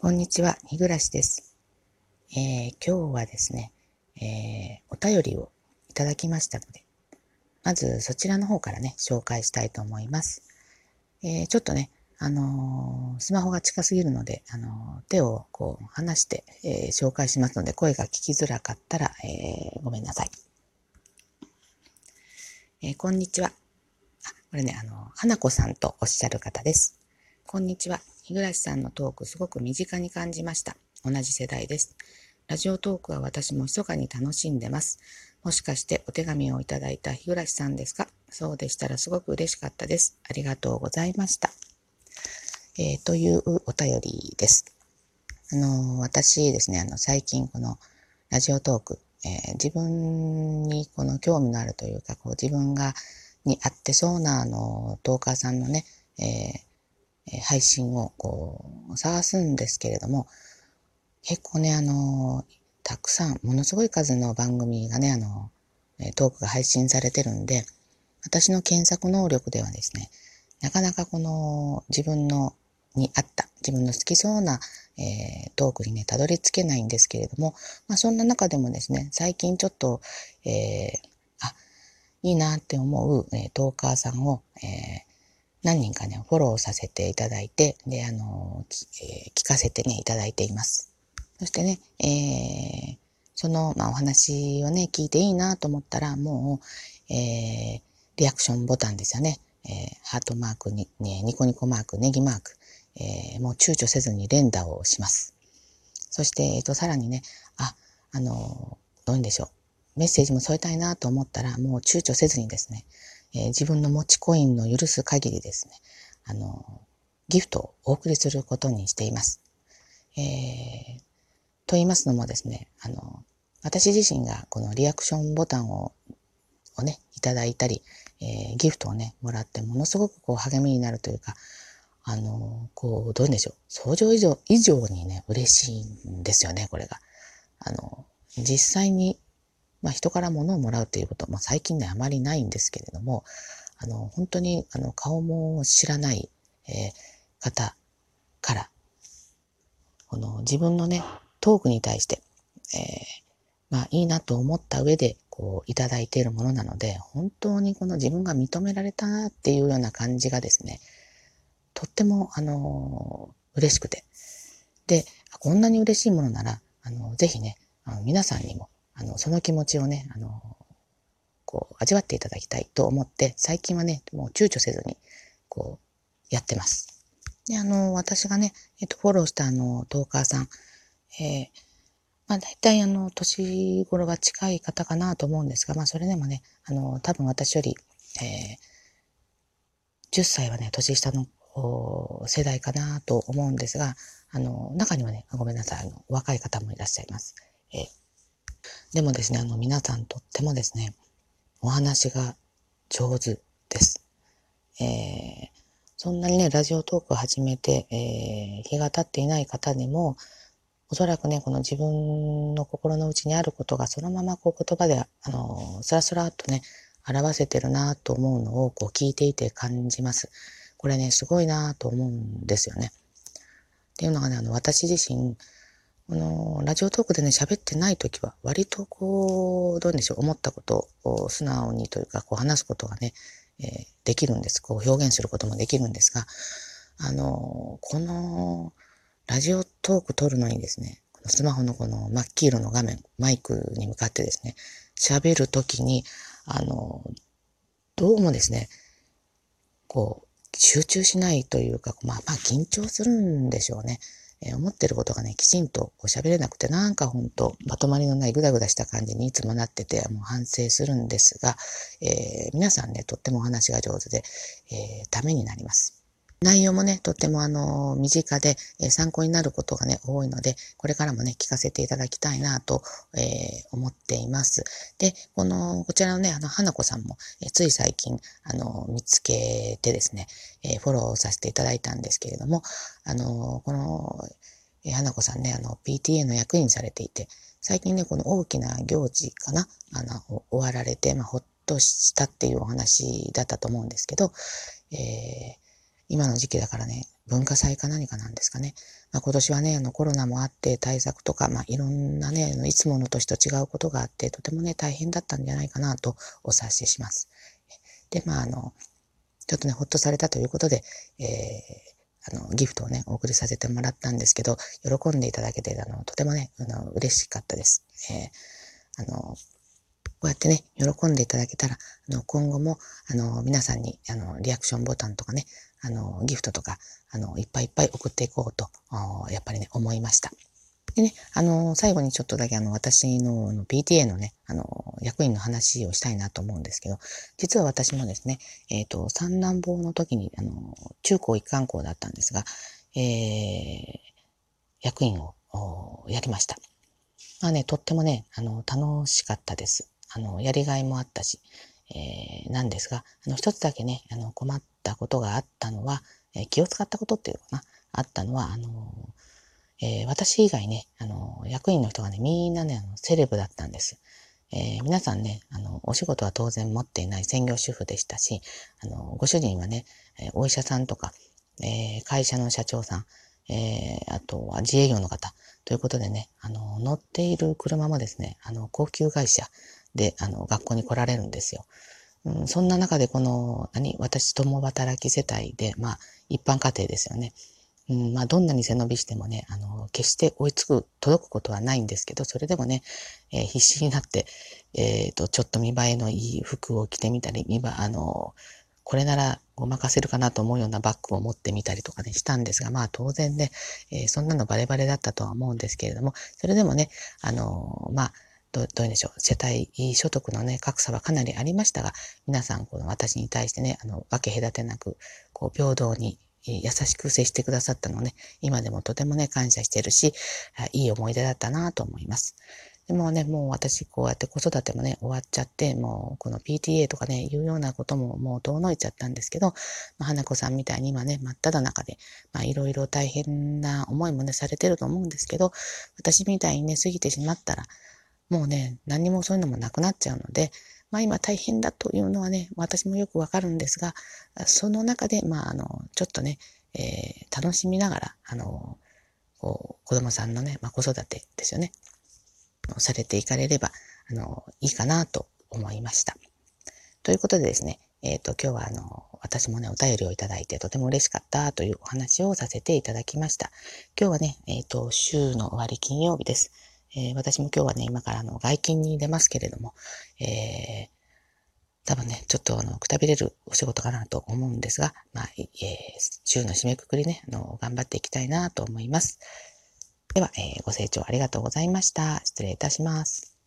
こんにちは、日暮です。えー、今日はですね、えー、お便りをいただきましたので、まずそちらの方からね、紹介したいと思います。えー、ちょっとね、あのスマホが近すぎるので、あの手をこう離して、え紹介しますので、声が聞きづらかったら、えごめんなさい。えこんにちは。あ、これね、あの、花子さんとおっしゃる方です。こんにちは。日暮さんのトークすごく身近に感じました。同じ世代です。ラジオトークは私も密かに楽しんでます。もしかしてお手紙をいただいた日暮さんですか？そうでしたらすごく嬉しかったです。ありがとうございました。えー、というお便りです。あの、私ですね、あの、最近このラジオトーク、えー、自分にこの興味のあるというか、こう自分が、に合ってそうな、あの、トーカーさんのね、えーえ配信をこう探すんですけれども、結構ね、あの、たくさん、ものすごい数の番組がね、あの、トークが配信されてるんで、私の検索能力ではですね、なかなかこの自分のに合った、自分の好きそうな、えー、トークにね、たどり着けないんですけれども、まあそんな中でもですね、最近ちょっと、えー、あ、いいなって思う、えー、トーカーさんを、え、何人かね、フォローさせていただいて、で、あの、えー、聞かせてね、いただいています。そしてね、えー、その、まあ、お話をね、聞いていいなと思ったら、もう、えー、リアクションボタンですよね。えー、ハートマークに、ね、ニコニコマーク、ネギマーク、えー、もう躊躇せずに連打をします。そして、えっ、ー、と、さらにね、あ、あの、どういうんでしょう。メッセージも添えたいなと思ったら、もう躊躇せずにですね、えー、自分の持ちコインの許す限りですね、あの、ギフトをお送りすることにしています。えー、と言いますのもですね、あの、私自身がこのリアクションボタンををね、いただいたり、えー、ギフトをね、もらってものすごくこう励みになるというか、あの、こう、どううでしょう。想像以上、以上にね、嬉しいんですよね、これが。あの、実際にまあ、人から物をもらうということ、まあ、最近ね、あまりないんですけれども、あの、本当に、あの、顔も知らない、えー、方から、この自分のね、トークに対して、えー、まあ、いいなと思った上で、こう、いただいているものなので、本当にこの自分が認められたなっていうような感じがですね、とっても、あの嬉しくて。で、こんなに嬉しいものなら、あの、ぜひね、あの皆さんにも、あの、その気持ちをね、あの、こう、味わっていただきたいと思って、最近はね、もう躊躇せずに、こう、やってます。で、あの、私がね、えっと、フォローしたあの、トーカーさん、えー、まあ、大体あの、年頃が近い方かなと思うんですが、まあ、それでもね、あの、多分私より、えー、10歳はね、年下の世代かなと思うんですが、あの、中にはね、ごめんなさい、あの、若い方もいらっしゃいます。えーでもですね、あの、皆さんとってもですね、お話が上手です。えー、そんなにね、ラジオトークを始めて、えー、日が経っていない方でも、おそらくね、この自分の心の内にあることがそのままこう言葉で、あの、スラスラっとね、表せてるなと思うのをこう聞いていて感じます。これね、すごいなと思うんですよね。っていうのがね、あの、私自身、あの、ラジオトークでね、喋ってない時は、割とこう、どうでしょう、思ったことを素直にというか、こう話すことがね、えー、できるんです。こう表現することもできるんですが、あの、この、ラジオトーク撮るのにですね、スマホのこの真っ黄色の画面、マイクに向かってですね、喋るときに、あの、どうもですね、こう、集中しないというか、まあまあ緊張するんでしょうね。えー、思ってることがね、きちんとしゃべれなくて、なんかほんと、まとまりのないぐだぐだした感じにいつもなってて、もう反省するんですが、えー、皆さんね、とってもお話が上手で、えー、ためになります。内容もね、とってもあの、身近で、え、参考になることがね、多いので、これからもね、聞かせていただきたいなと、えー、思っています。で、この、こちらのね、あの、花子さんも、え、つい最近、あの、見つけてですね、えフォローさせていただいたんですけれども、あの、この、え花子さんね、あの、PTA の役員されていて、最近ね、この大きな行事かな、あの、終わられて、まあ、ほっとしたっていうお話だったと思うんですけど、えー今の時期だからね、文化祭か何かなんですかね。まあ、今年はね、あのコロナもあって対策とか、まあ、いろんなね、いつもの年と違うことがあって、とてもね、大変だったんじゃないかなとお察しします。で、まあ、あの、ちょっとね、ほっとされたということで、えー、あの、ギフトをね、お送りさせてもらったんですけど、喜んでいただけて、あの、とてもね、あの、嬉しかったです。えー、あの、こうやってね、喜んでいただけたら、あの、今後も、あの、皆さんに、あの、リアクションボタンとかね、あの、ギフトとか、あの、いっぱいいっぱい送っていこうと、やっぱりね、思いました。でね、あの、最後にちょっとだけあの、私のの PTA のね、あの、役員の話をしたいなと思うんですけど、実は私もですね、えっ、ー、と、三男坊の時に、あの、中高一貫校だったんですが、えー、役員をやりました。まあね、とってもね、あの、楽しかったです。あの、やりがいもあったし、えー、なんですが、あの、一つだけね、あの、困ったことがあったのは、えー、気を使ったことっていうのかな、あったのは、あの、えー、私以外ね、あの、役員の人がね、みんなね、あの、セレブだったんです。えー、皆さんね、あの、お仕事は当然持っていない専業主婦でしたし、あの、ご主人はね、えお医者さんとか、えー、会社の社長さん、えー、あとは自営業の方、ということでね、あの、乗っている車もですね、あの、高級会社で、あの、学校に来られるんですよ。うん、そんな中でこの、何、私共働き世帯で、まあ、一般家庭ですよね。うん、まあ、どんなに背伸びしてもね、あの、決して追いつく、届くことはないんですけど、それでもね、えー、必死になって、えっ、ー、と、ちょっと見栄えのいい服を着てみたり、見栄あの、これならごまかせるかなと思うようなバッグを持ってみたりとかね、したんですが、まあ当然ね、えー、そんなのバレバレだったとは思うんですけれども、それでもね、あのまあ、どどういうんでしょう、世帯所得のね、格差はかなりありましたが、皆さん、この私に対してね、あの、分け隔てなく、こう、平等に、優しく接してくださったのね、今でもとてもね、感謝してるし、いい思い出だったなと思います。でもね、もう私こうやって子育てもね、終わっちゃって、もうこの PTA とかね、いうようなことももう遠のいちゃったんですけど、まあ、花子さんみたいに今ね、真っ只中で、まあいろいろ大変な思いもね、されてると思うんですけど、私みたいにね、過ぎてしまったら、もうね、何もそういうのもなくなっちゃうので、まあ今大変だというのはね、私もよくわかるんですが、その中で、まああの、ちょっとね、えー、楽しみながら、あの、こう子供さんのね、まあ、子育てですよね。されていかれれば、あの、いいかなと思いました。ということでですね、えっ、ー、と、今日はあの、私もね、お便りをいただいてとても嬉しかったというお話をさせていただきました。今日はね、えっ、ー、と、週の終わり金曜日です。えー、私も今日はね、今からあの、外勤に出ますけれども、えー、多分ね、ちょっとあの、くたびれるお仕事かなと思うんですが、まあ、えー、週の締めくくりね、あの、頑張っていきたいなと思います。では、えー、ご清聴ありがとうございました。失礼いたします。